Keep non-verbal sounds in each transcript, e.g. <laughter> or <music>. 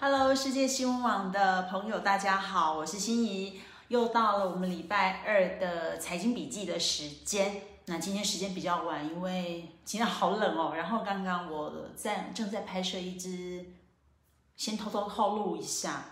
Hello，世界新闻网的朋友，大家好，我是心怡，又到了我们礼拜二的财经笔记的时间。那今天时间比较晚，因为今天好冷哦。然后刚刚我在正在拍摄一支，先偷偷透露一下，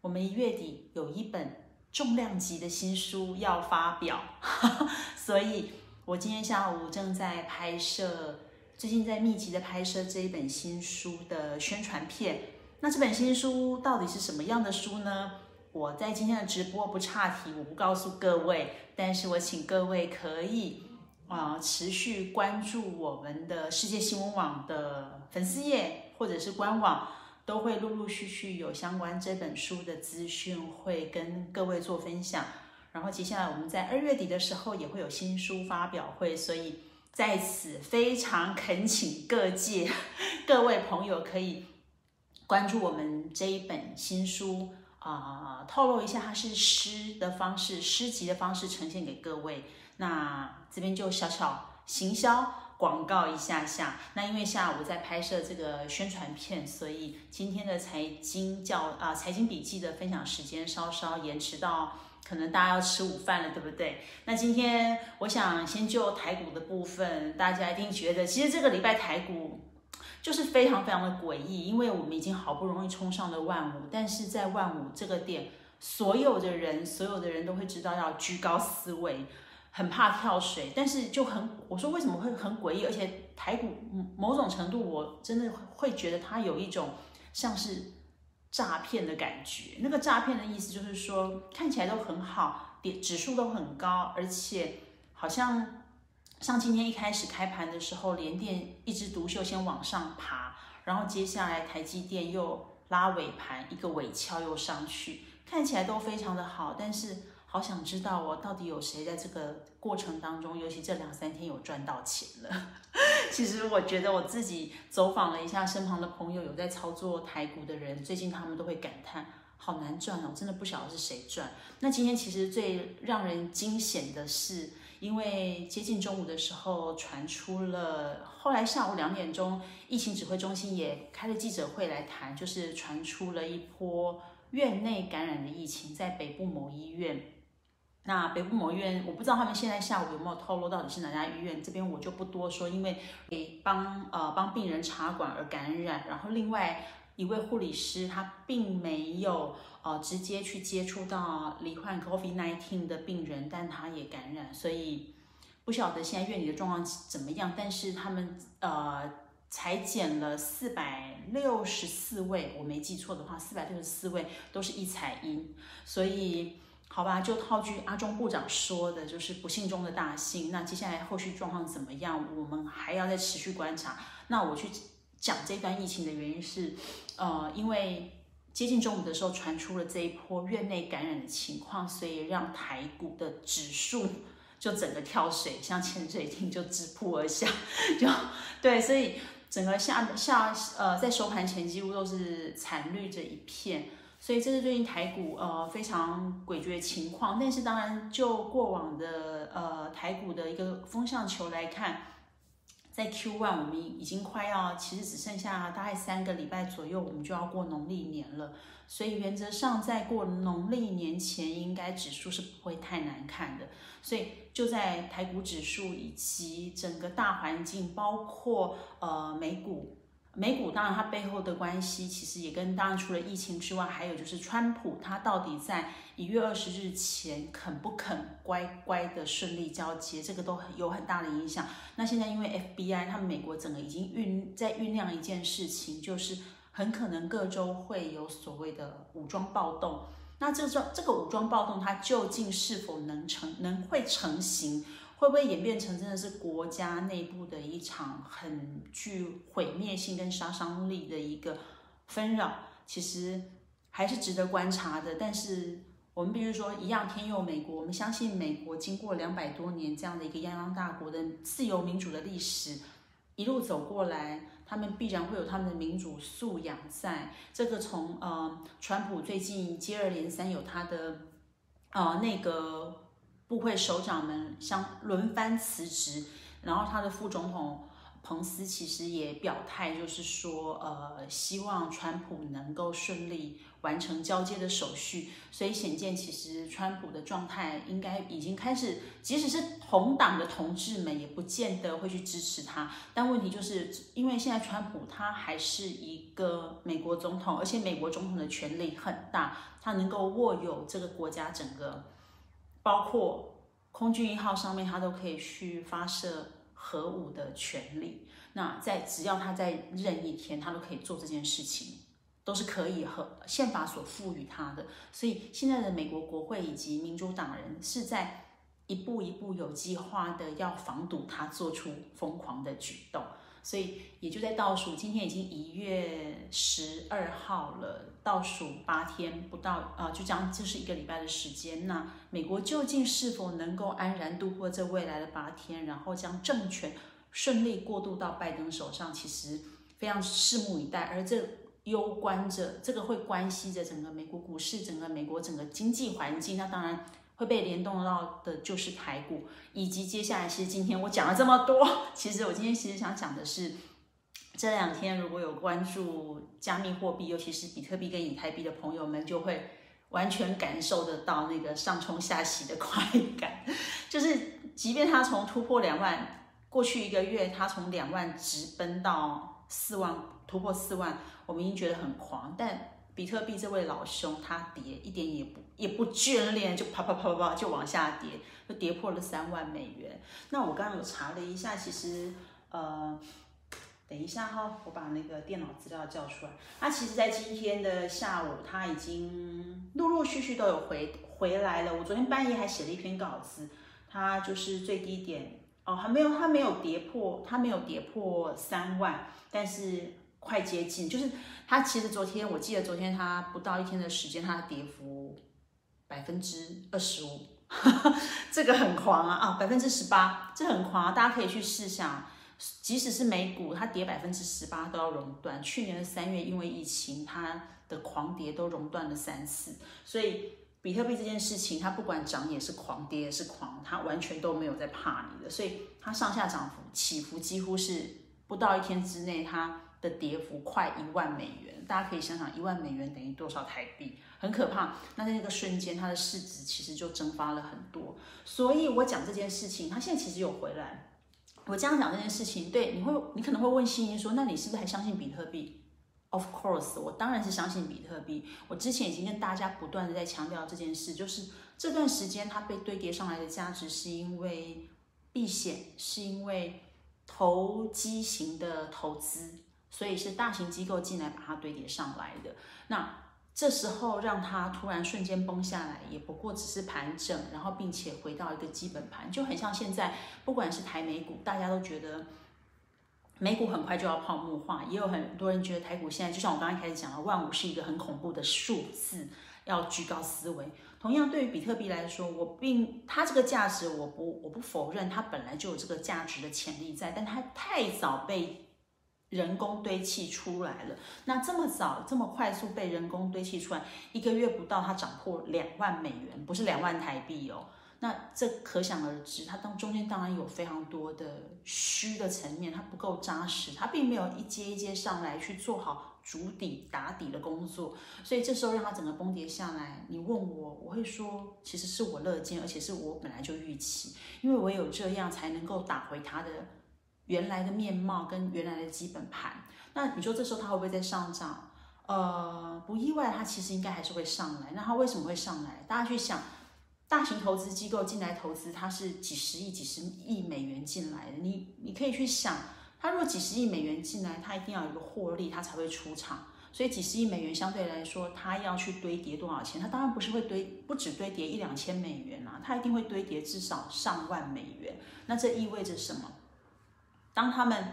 我们一月底有一本重量级的新书要发表，<laughs> 所以我今天下午正在拍摄，最近在密集的拍摄这一本新书的宣传片。那这本新书到底是什么样的书呢？我在今天的直播不岔题，我不告诉各位，但是我请各位可以啊持续关注我们的世界新闻网的粉丝页或者是官网，都会陆陆续续有相关这本书的资讯会跟各位做分享。然后接下来我们在二月底的时候也会有新书发表会，所以在此非常恳请各界 <laughs> 各位朋友可以。关注我们这一本新书啊，透露一下它是诗的方式，诗集的方式呈现给各位。那这边就小小行销广告一下下。那因为下午在拍摄这个宣传片，所以今天的财经教啊财经笔记的分享时间稍稍延迟到，可能大家要吃午饭了，对不对？那今天我想先就台股的部分，大家一定觉得其实这个礼拜台股。就是非常非常的诡异，因为我们已经好不容易冲上了万五，但是在万五这个点，所有的人，所有的人都会知道要居高思维，很怕跳水，但是就很，我说为什么会很诡异，而且台股某种程度，我真的会觉得它有一种像是诈骗的感觉。那个诈骗的意思就是说，看起来都很好，点指数都很高，而且好像。像今天一开始开盘的时候，连电一枝独秀，先往上爬，然后接下来台积电又拉尾盘，一个尾敲又上去，看起来都非常的好。但是好想知道哦，到底有谁在这个过程当中，尤其这两三天有赚到钱了？<laughs> 其实我觉得我自己走访了一下身旁的朋友，有在操作台股的人，最近他们都会感叹，好难赚哦，真的不晓得是谁赚。那今天其实最让人惊险的是。因为接近中午的时候传出了，后来下午两点钟，疫情指挥中心也开了记者会来谈，就是传出了一波院内感染的疫情，在北部某医院。那北部某医院，我不知道他们现在下午有没有透露到底是哪家医院，这边我就不多说，因为帮呃帮病人插管而感染，然后另外。一位护理师，他并没有呃直接去接触到罹患 COVID-19 的病人，但他也感染，所以不晓得现在院里的状况怎么样。但是他们呃裁减了四百六十四位，我没记错的话，四百六十四位都是一采阴。所以好吧，就套句阿中部长说的，就是不幸中的大幸。那接下来后续状况怎么样，我们还要再持续观察。那我去。讲这段疫情的原因是，呃，因为接近中午的时候传出了这一波院内感染的情况，所以让台股的指数就整个跳水，像潜水艇就直扑而下，<laughs> 就对，所以整个下下呃在收盘前几乎都是惨绿这一片，所以这是最近台股呃非常诡谲的情况。但是当然就过往的呃台股的一个风向球来看。在 Q1，我们已经快要，其实只剩下大概三个礼拜左右，我们就要过农历年了。所以原则上，在过农历年前，应该指数是不会太难看的。所以就在台股指数以及整个大环境，包括呃美股。美股当然，它背后的关系其实也跟当然除了疫情之外，还有就是川普他到底在一月二十日前肯不肯乖乖的顺利交接，这个都有很大的影响。那现在因为 FBI 他们美国整个已经酝在酝酿一件事情，就是很可能各州会有所谓的武装暴动。那这个这个武装暴动它究竟是否能成能会成型？会不会演变成真的是国家内部的一场很具毁灭性跟杀伤力的一个纷扰？其实还是值得观察的。但是我们必须说，一样天佑美国。我们相信美国经过两百多年这样的一个泱泱大国的自由民主的历史，一路走过来，他们必然会有他们的民主素养在。这个从呃，川普最近接二连三有他的呃那个。部会首长们相轮番辞职，然后他的副总统彭斯其实也表态，就是说，呃，希望川普能够顺利完成交接的手续。所以显见，其实川普的状态应该已经开始，即使是同党的同志们，也不见得会去支持他。但问题就是，因为现在川普他还是一个美国总统，而且美国总统的权力很大，他能够握有这个国家整个，包括空军一号上面，他都可以去发射。核武的权利，那在只要他在任一天，他都可以做这件事情，都是可以和宪法所赋予他的。所以现在的美国国会以及民主党人是在一步一步有计划的要防堵他做出疯狂的举动。所以也就在倒数，今天已经一月十二号了，倒数八天不到，呃，就将就是一个礼拜的时间。那美国究竟是否能够安然度过这未来的八天，然后将政权顺利过渡到拜登手上，其实非常拭目以待。而这攸关着，这个会关系着整个美国股市、整个美国整个经济环境。那当然。会被联动到的就是台股，以及接下来，其实今天我讲了这么多，其实我今天其实想讲的是，这两天如果有关注加密货币，尤其是比特币跟以太币的朋友们，就会完全感受得到那个上冲下洗的 <laughs> 快感。就是即便它从突破两万，过去一个月它从两万直奔到四万，突破四万，我们已经觉得很狂，但。比特币这位老兄，他跌一点也不也不眷恋，就啪啪啪啪啪就往下跌，就跌破了三万美元。那我刚刚有查了一下，其实呃，等一下哈，我把那个电脑资料叫出来。他其实在今天的下午，他已经陆陆续续都有回回来了。我昨天半夜还写了一篇稿子，他就是最低点哦，还没有，它没有跌破，它没有跌破三万，但是。快接近，就是它其实昨天我记得昨天它不到一天的时间，它的跌幅百分之二十五，<laughs> 这个很狂啊啊，百分之十八，这很狂啊！大家可以去试想，即使是美股，它跌百分之十八都要熔断。去年的三月因为疫情，它的狂跌都熔断了三次，所以比特币这件事情，它不管涨也是狂，跌也是狂，它完全都没有在怕你的，所以它上下涨幅起伏几乎是不到一天之内，它。的跌幅快一万美元，大家可以想想一万美元等于多少台币，很可怕。那在那个瞬间，它的市值其实就蒸发了很多。所以我讲这件事情，它现在其实有回来。我这样讲这件事情，对你会，你可能会问欣欣说，那你是不是还相信比特币？Of course，我当然是相信比特币。我之前已经跟大家不断的在强调这件事，就是这段时间它被堆叠上来的价值，是因为避险，是因为投机型的投资。所以是大型机构进来把它堆叠上来的。那这时候让它突然瞬间崩下来，也不过只是盘整，然后并且回到一个基本盘，就很像现在，不管是台美股，大家都觉得美股很快就要泡沫化，也有很多人觉得台股现在就像我刚刚开始讲的，万五是一个很恐怖的数字，要居高思维。同样对于比特币来说，我并它这个价值，我不我不否认它本来就有这个价值的潜力在，但它太早被。人工堆砌出来了，那这么早、这么快速被人工堆砌出来，一个月不到它涨破两万美元，不是两万台币哦。那这可想而知，它当中间当然有非常多的虚的层面，它不够扎实，它并没有一阶一阶上来去做好主底打底的工作，所以这时候让它整个崩跌下来，你问我，我会说，其实是我乐见，而且是我本来就预期，因为唯有这样才能够打回它的。原来的面貌跟原来的基本盘，那你说这时候它会不会再上涨？呃，不意外，它其实应该还是会上来。那它为什么会上来？大家去想，大型投资机构进来投资，它是几十亿、几十亿美元进来的。你你可以去想，它如果几十亿美元进来，它一定要有一个获利，它才会出场。所以几十亿美元相对来说，它要去堆叠多少钱？它当然不是会堆，不止堆叠一两千美元啊，它一定会堆叠至少上万美元。那这意味着什么？当他们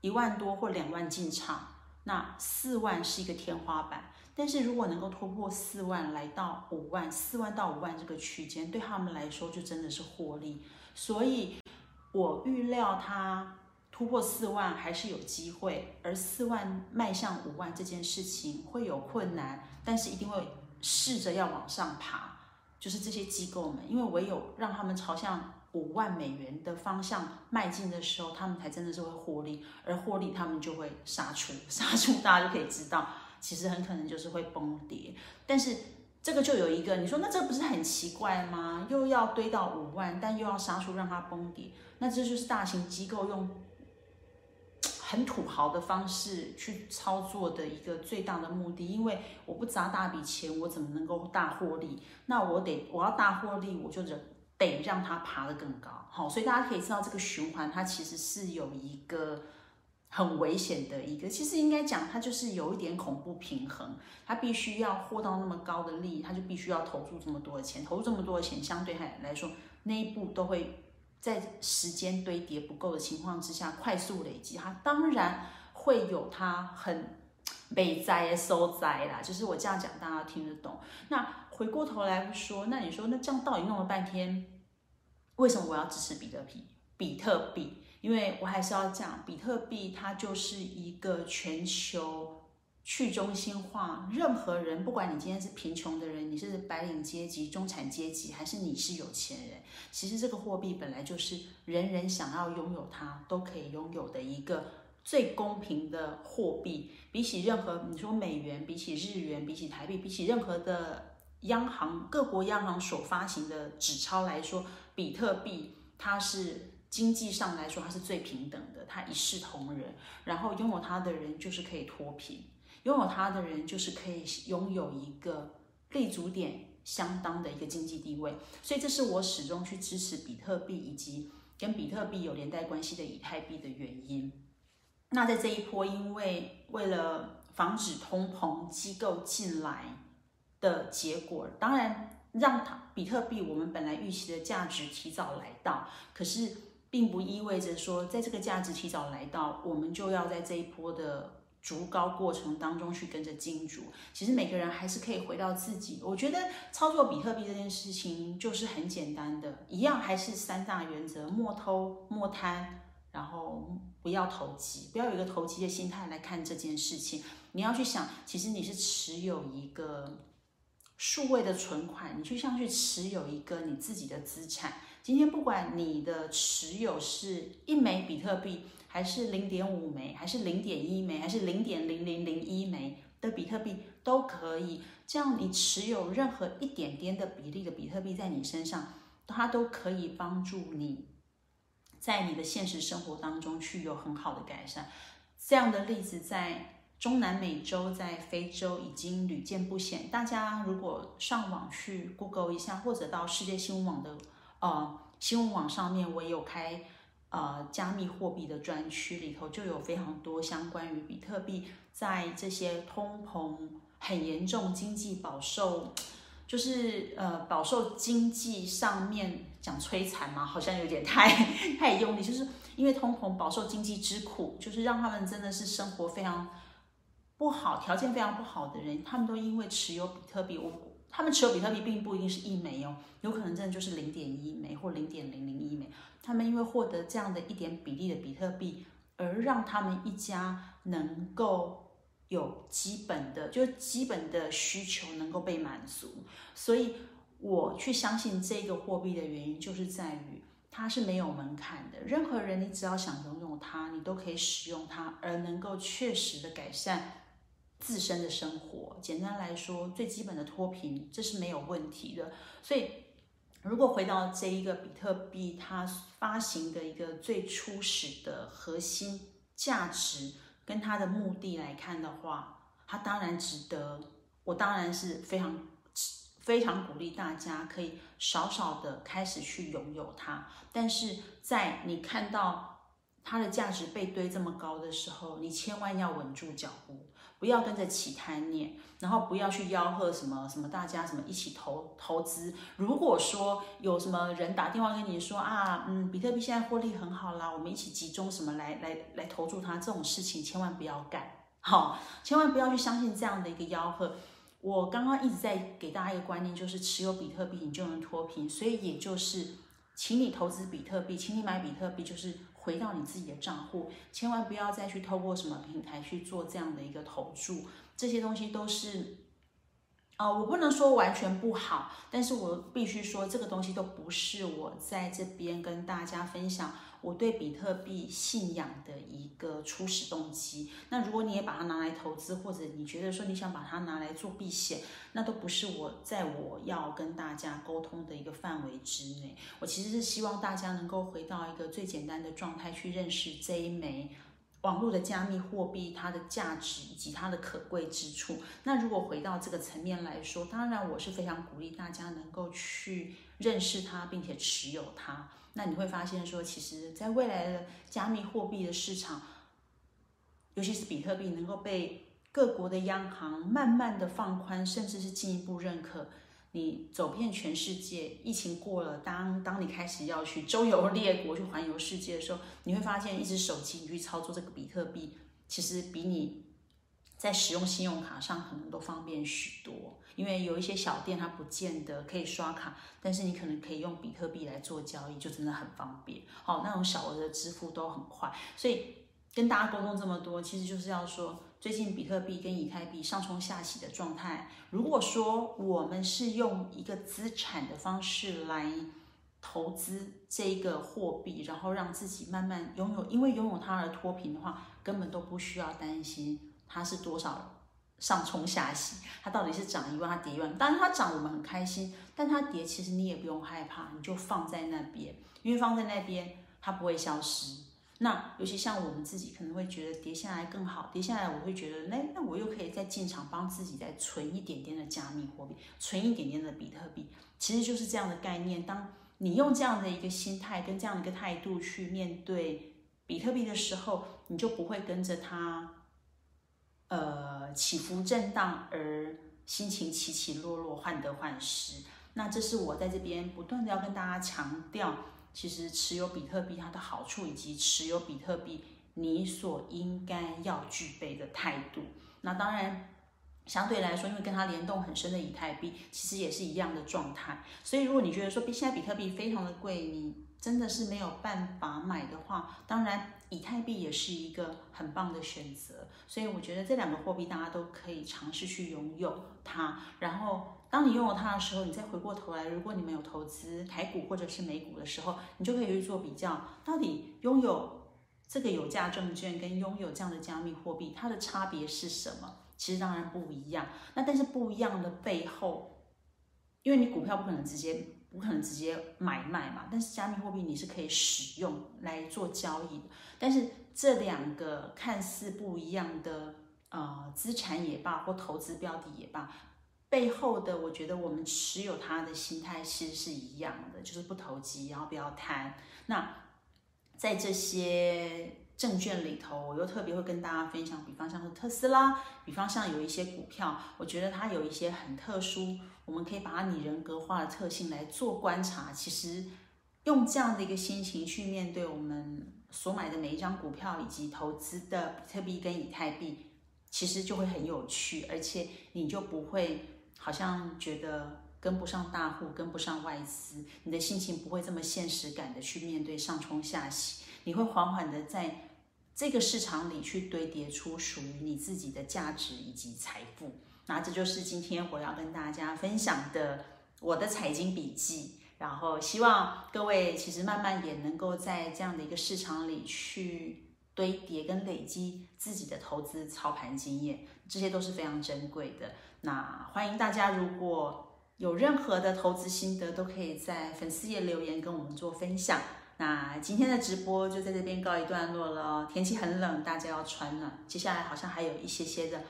一万多或两万进场，那四万是一个天花板。但是如果能够突破四万，来到五万，四万到五万这个区间，对他们来说就真的是获利。所以我预料它突破四万还是有机会，而四万迈向五万这件事情会有困难，但是一定会试着要往上爬。就是这些机构们，因为唯有让他们朝向五万美元的方向迈进的时候，他们才真的是会获利，而获利他们就会杀出，<laughs> 杀出大家就可以知道，其实很可能就是会崩跌。但是这个就有一个，你说那这不是很奇怪吗？又要堆到五万，但又要杀出让它崩跌，那这就是大型机构用很土豪的方式去操作的一个最大的目的。因为我不砸大笔钱，我怎么能够大获利？那我得我要大获利，我就忍。得让它爬得更高，好，所以大家可以知道这个循环它其实是有一个很危险的一个，其实应该讲它就是有一点恐怖平衡，它必须要获到那么高的利益，它就必须要投入这么多的钱，投入这么多的钱，相对来来说那一步都会在时间堆叠不够的情况之下快速累积，它当然会有它很被灾收灾啦，就是我这样讲大家听得懂，那。回过头来说，那你说那这样到底弄了半天，为什么我要支持比特币？比特币，因为我还是要讲，比特币它就是一个全球去中心化，任何人，不管你今天是贫穷的人，你是白领阶级、中产阶级，还是你是有钱人，其实这个货币本来就是人人想要拥有它都可以拥有的一个最公平的货币。比起任何你说美元，比起日元，比起台币，比起任何的。央行各国央行所发行的纸钞来说，比特币它是经济上来说它是最平等的，它一视同仁。然后拥有它的人就是可以脱贫，拥有它的人就是可以拥有一个立足点相当的一个经济地位。所以这是我始终去支持比特币以及跟比特币有连带关系的以太币的原因。那在这一波，因为为了防止通膨，机构进来。的结果，当然让它比特币我们本来预期的价值提早来到，可是并不意味着说，在这个价值提早来到，我们就要在这一波的逐高过程当中去跟着金主。其实每个人还是可以回到自己。我觉得操作比特币这件事情就是很简单的，一样还是三大原则：莫偷、莫贪，然后不要投机，不要有一个投机的心态来看这件事情。你要去想，其实你是持有一个。数位的存款，你就像去持有一个你自己的资产。今天不管你的持有是一枚比特币，还是零点五枚，还是零点一枚，还是零点零零零一枚的比特币都可以。这样你持有任何一点点的比例的比特币在你身上，它都可以帮助你在你的现实生活当中去有很好的改善。这样的例子在。中南美洲在非洲已经屡见不鲜。大家如果上网去 Google 一下，或者到世界新闻网的呃新闻网上面，我也有开呃加密货币的专区，里头就有非常多相关于比特币在这些通膨很严重、经济饱受，就是呃饱受经济上面讲摧残嘛，好像有点太太用力，就是因为通膨饱受经济之苦，就是让他们真的是生活非常。不好，条件非常不好的人，他们都因为持有比特币，我他们持有比特币并不一定是一枚哦，有可能真的就是零点一枚或零点零零一枚。他们因为获得这样的一点比例的比特币，而让他们一家能够有基本的，就基本的需求能够被满足。所以我去相信这个货币的原因，就是在于它是没有门槛的，任何人你只要想拥有它，你都可以使用它，而能够确实的改善。自身的生活，简单来说，最基本的脱贫，这是没有问题的。所以，如果回到这一个比特币，它发行的一个最初始的核心价值跟它的目的来看的话，它当然值得。我当然是非常非常鼓励大家可以少少的开始去拥有它。但是在你看到它的价值被堆这么高的时候，你千万要稳住脚步。不要跟着起贪念，然后不要去吆喝什么什么，大家什么一起投投资。如果说有什么人打电话跟你说啊，嗯，比特币现在获利很好啦，我们一起集中什么来来来投注它，这种事情千万不要干，好，千万不要去相信这样的一个吆喝。我刚刚一直在给大家一个观念，就是持有比特币你就能脱贫，所以也就是，请你投资比特币，请你买比特币，就是。回到你自己的账户，千万不要再去透过什么平台去做这样的一个投注，这些东西都是，啊，我不能说完全不好，但是我必须说，这个东西都不是我在这边跟大家分享我对比特币信仰的一个初始动机。那如果你也把它拿来投资，或者你觉得说你想把它拿来做避险，那都不是我在我要跟大家沟通的一个范围之内。我其实是希望大家能够回到一个最简单的状态去认识这一枚。网络的加密货币，它的价值以及它的可贵之处。那如果回到这个层面来说，当然我是非常鼓励大家能够去认识它，并且持有它。那你会发现说，其实在未来的加密货币的市场，尤其是比特币，能够被各国的央行慢慢的放宽，甚至是进一步认可。你走遍全世界，疫情过了，当当你开始要去周游列国、去环游世界的时候，你会发现，一只手机你去操作这个比特币，其实比你在使用信用卡上可能都方便许多。因为有一些小店它不见得可以刷卡，但是你可能可以用比特币来做交易，就真的很方便。好，那种小额的支付都很快，所以跟大家沟通这么多，其实就是要说。最近比特币跟以太币上冲下洗的状态，如果说我们是用一个资产的方式来投资这一个货币，然后让自己慢慢拥有，因为拥有它而脱贫的话，根本都不需要担心它是多少上冲下洗，它到底是涨一万，它跌一万。当然它涨我们很开心，但它跌其实你也不用害怕，你就放在那边，因为放在那边它不会消失。那尤其像我们自己可能会觉得跌下来更好，跌下来我会觉得，那那我又可以再进场帮自己再存一点点的加密货币，存一点点的比特币，其实就是这样的概念。当你用这样的一个心态跟这样的一个态度去面对比特币的时候，你就不会跟着它，呃起伏震荡而心情起起落落、患得患失。那这是我在这边不断的要跟大家强调。其实持有比特币它的好处，以及持有比特币你所应该要具备的态度。那当然，相对来说，因为跟它联动很深的以太币，其实也是一样的状态。所以，如果你觉得说比现在比特币非常的贵，你真的是没有办法买的话，当然以太币也是一个很棒的选择。所以，我觉得这两个货币大家都可以尝试去拥有它，然后。当你拥有它的时候，你再回过头来，如果你们有投资台股或者是美股的时候，你就可以去做比较，到底拥有这个有价证券跟拥有这样的加密货币，它的差别是什么？其实当然不一样。那但是不一样的背后，因为你股票不可能直接不可能直接买卖嘛，但是加密货币你是可以使用来做交易的。但是这两个看似不一样的呃资产也罢，或投资标的也罢。背后的，我觉得我们持有它的心态其实是一样的，就是不投机，然后不要贪。那在这些证券里头，我又特别会跟大家分享，比方像是特斯拉，比方像有一些股票，我觉得它有一些很特殊，我们可以把它拟人格化的特性来做观察。其实用这样的一个心情去面对我们所买的每一张股票，以及投资的比特币跟以太币，其实就会很有趣，而且你就不会。好像觉得跟不上大户，跟不上外资，你的心情不会这么现实感的去面对上冲下洗，你会缓缓的在这个市场里去堆叠出属于你自己的价值以及财富。那这就是今天我要跟大家分享的我的财经笔记。然后希望各位其实慢慢也能够在这样的一个市场里去堆叠跟累积自己的投资操盘经验，这些都是非常珍贵的。那欢迎大家，如果有任何的投资心得，都可以在粉丝页留言跟我们做分享。那今天的直播就在这边告一段落了。天气很冷，大家要穿暖。接下来好像还有一些些的，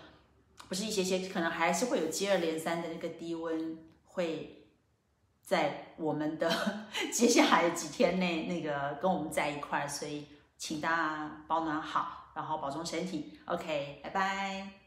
不是一些些，可能还是会有接二连三的那个低温会在我们的 <laughs> 接下来几天内那个跟我们在一块，所以请大家保暖好，然后保重身体。OK，拜拜。